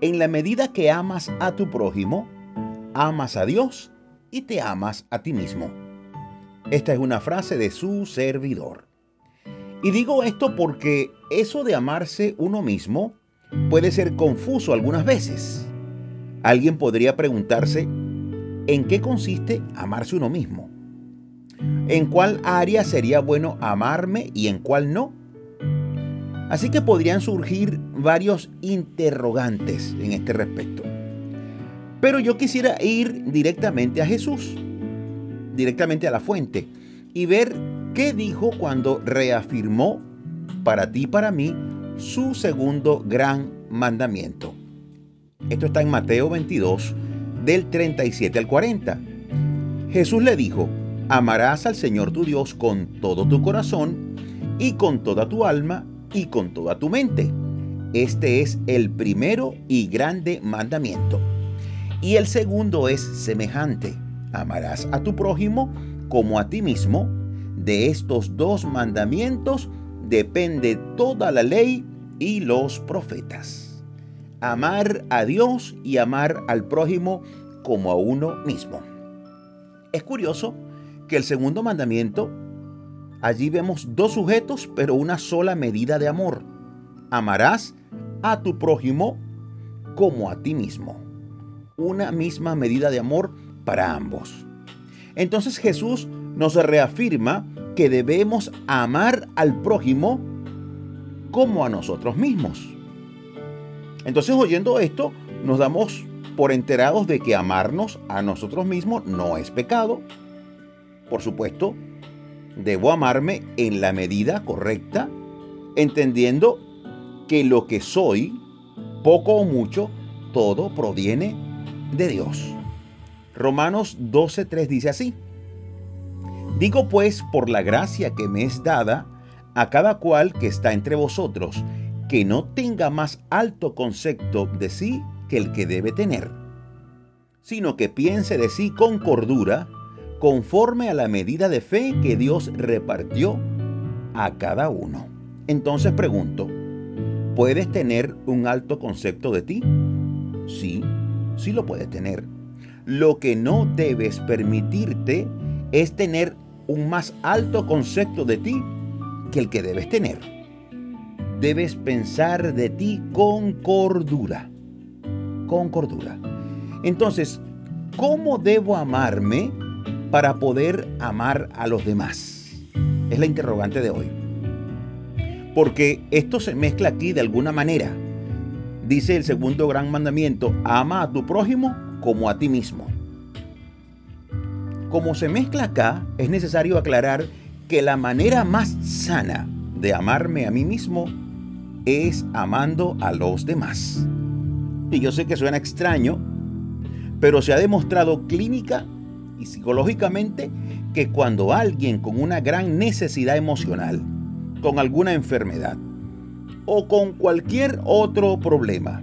en la medida que amas a tu prójimo, amas a Dios y te amas a ti mismo. Esta es una frase de su servidor. Y digo esto porque eso de amarse uno mismo puede ser confuso algunas veces. Alguien podría preguntarse, ¿en qué consiste amarse uno mismo? ¿En cuál área sería bueno amarme y en cuál no? Así que podrían surgir varios interrogantes en este respecto. Pero yo quisiera ir directamente a Jesús, directamente a la fuente, y ver qué dijo cuando reafirmó para ti y para mí su segundo gran mandamiento. Esto está en Mateo 22, del 37 al 40. Jesús le dijo, amarás al Señor tu Dios con todo tu corazón y con toda tu alma y con toda tu mente. Este es el primero y grande mandamiento. Y el segundo es semejante. Amarás a tu prójimo como a ti mismo. De estos dos mandamientos depende toda la ley y los profetas. Amar a Dios y amar al prójimo como a uno mismo. Es curioso que el segundo mandamiento, allí vemos dos sujetos, pero una sola medida de amor. Amarás a tu prójimo como a ti mismo una misma medida de amor para ambos. Entonces Jesús nos reafirma que debemos amar al prójimo como a nosotros mismos. Entonces oyendo esto, nos damos por enterados de que amarnos a nosotros mismos no es pecado. Por supuesto, debo amarme en la medida correcta, entendiendo que lo que soy, poco o mucho, todo proviene de Dios. Romanos 12.3 dice así. Digo pues por la gracia que me es dada a cada cual que está entre vosotros, que no tenga más alto concepto de sí que el que debe tener, sino que piense de sí con cordura, conforme a la medida de fe que Dios repartió a cada uno. Entonces pregunto, ¿puedes tener un alto concepto de ti? Sí, sí lo puedes tener. Lo que no debes permitirte es tener un más alto concepto de ti que el que debes tener. Debes pensar de ti con cordura. Con cordura. Entonces, ¿cómo debo amarme para poder amar a los demás? Es la interrogante de hoy. Porque esto se mezcla aquí de alguna manera dice el segundo gran mandamiento, ama a tu prójimo como a ti mismo. Como se mezcla acá, es necesario aclarar que la manera más sana de amarme a mí mismo es amando a los demás. Y yo sé que suena extraño, pero se ha demostrado clínica y psicológicamente que cuando alguien con una gran necesidad emocional, con alguna enfermedad, o con cualquier otro problema,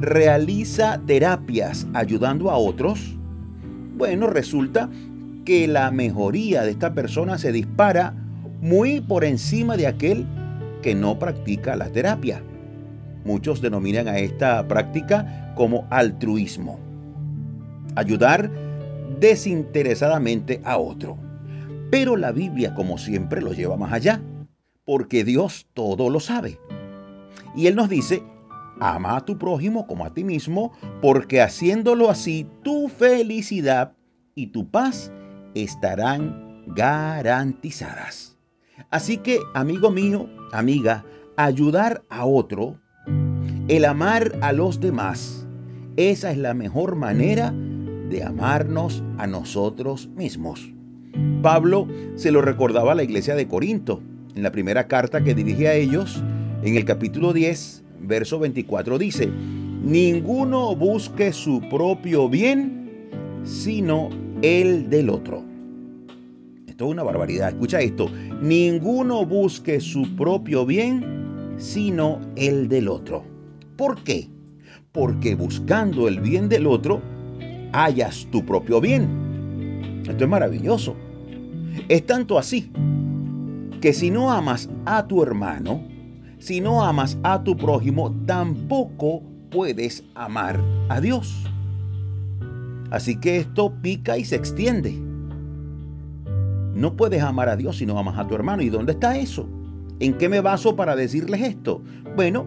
realiza terapias ayudando a otros, bueno, resulta que la mejoría de esta persona se dispara muy por encima de aquel que no practica la terapia. Muchos denominan a esta práctica como altruismo. Ayudar desinteresadamente a otro. Pero la Biblia, como siempre, lo lleva más allá, porque Dios todo lo sabe. Y Él nos dice, ama a tu prójimo como a ti mismo, porque haciéndolo así, tu felicidad y tu paz estarán garantizadas. Así que, amigo mío, amiga, ayudar a otro, el amar a los demás, esa es la mejor manera de amarnos a nosotros mismos. Pablo se lo recordaba a la iglesia de Corinto en la primera carta que dirige a ellos en el capítulo 10, verso 24 dice, ninguno busque su propio bien, sino el del otro. Esto es una barbaridad. Escucha esto. Ninguno busque su propio bien, sino el del otro. ¿Por qué? Porque buscando el bien del otro, hallas tu propio bien. Esto es maravilloso. Es tanto así que si no amas a tu hermano, si no amas a tu prójimo, tampoco puedes amar a Dios. Así que esto pica y se extiende. No puedes amar a Dios si no amas a tu hermano. ¿Y dónde está eso? ¿En qué me baso para decirles esto? Bueno,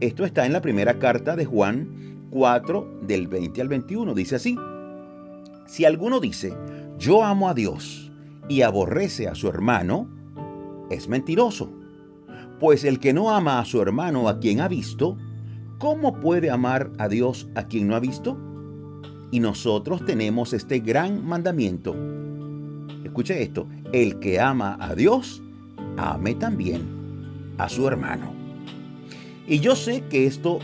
esto está en la primera carta de Juan 4 del 20 al 21. Dice así, si alguno dice, yo amo a Dios y aborrece a su hermano, es mentiroso. Pues el que no ama a su hermano a quien ha visto, ¿cómo puede amar a Dios a quien no ha visto? Y nosotros tenemos este gran mandamiento. Escuche esto, el que ama a Dios, ame también a su hermano. Y yo sé que esto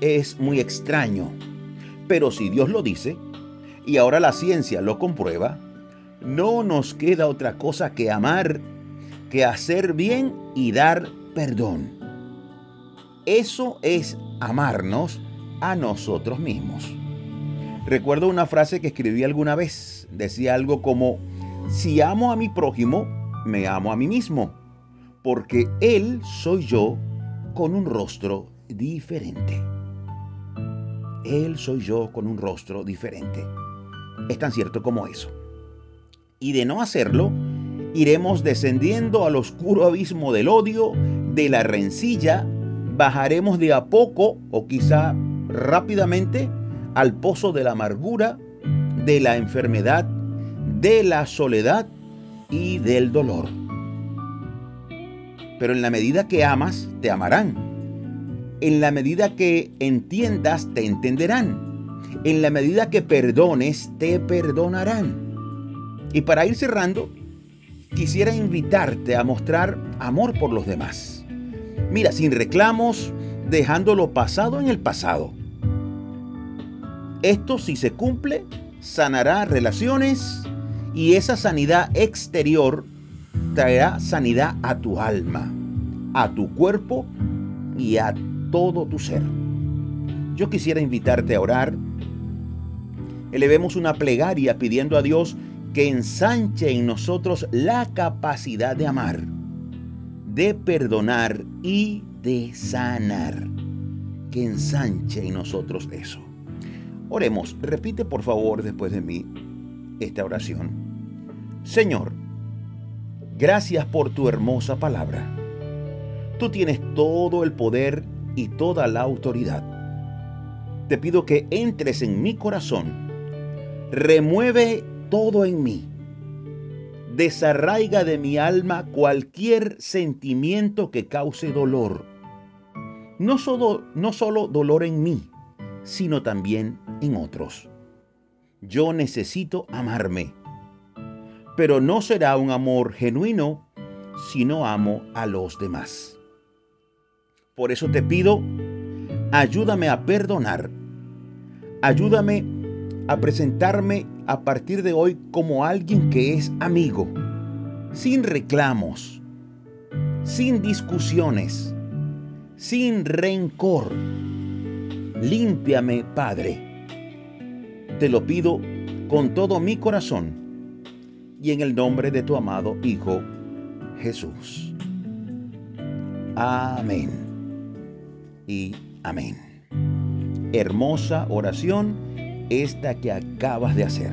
es muy extraño, pero si Dios lo dice, y ahora la ciencia lo comprueba, no nos queda otra cosa que amar, que hacer bien y dar perdón. Eso es amarnos a nosotros mismos. Recuerdo una frase que escribí alguna vez. Decía algo como, si amo a mi prójimo, me amo a mí mismo, porque él soy yo con un rostro diferente. Él soy yo con un rostro diferente. Es tan cierto como eso. Y de no hacerlo, iremos descendiendo al oscuro abismo del odio, de la rencilla, bajaremos de a poco o quizá rápidamente al pozo de la amargura, de la enfermedad, de la soledad y del dolor. Pero en la medida que amas, te amarán. En la medida que entiendas, te entenderán. En la medida que perdones, te perdonarán. Y para ir cerrando, quisiera invitarte a mostrar amor por los demás. Mira, sin reclamos, dejando lo pasado en el pasado. Esto si se cumple, sanará relaciones y esa sanidad exterior traerá sanidad a tu alma, a tu cuerpo y a todo tu ser. Yo quisiera invitarte a orar. Elevemos una plegaria pidiendo a Dios que ensanche en nosotros la capacidad de amar, de perdonar y de sanar. Que ensanche en nosotros eso. Oremos, repite por favor después de mí esta oración. Señor, gracias por tu hermosa palabra. Tú tienes todo el poder y toda la autoridad. Te pido que entres en mi corazón, remueve todo en mí. Desarraiga de mi alma cualquier sentimiento que cause dolor. No solo, no solo dolor en mí, sino también en otros. Yo necesito amarme, pero no será un amor genuino si no amo a los demás. Por eso te pido, ayúdame a perdonar, ayúdame a presentarme a partir de hoy como alguien que es amigo, sin reclamos, sin discusiones, sin rencor. Límpiame, Padre. Te lo pido con todo mi corazón y en el nombre de tu amado Hijo Jesús. Amén. Amén. Hermosa oración esta que acabas de hacer.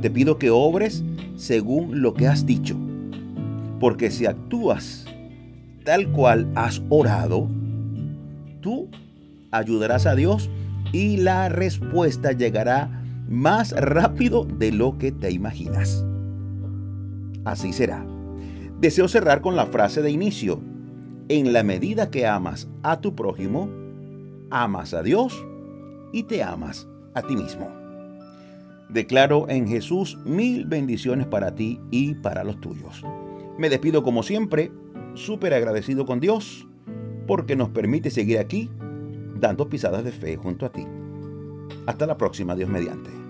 Te pido que obres según lo que has dicho, porque si actúas tal cual has orado, tú ayudarás a Dios y la respuesta llegará más rápido de lo que te imaginas. Así será. Deseo cerrar con la frase de inicio. En la medida que amas a tu prójimo, amas a Dios y te amas a ti mismo. Declaro en Jesús mil bendiciones para ti y para los tuyos. Me despido como siempre, súper agradecido con Dios porque nos permite seguir aquí dando pisadas de fe junto a ti. Hasta la próxima, Dios mediante.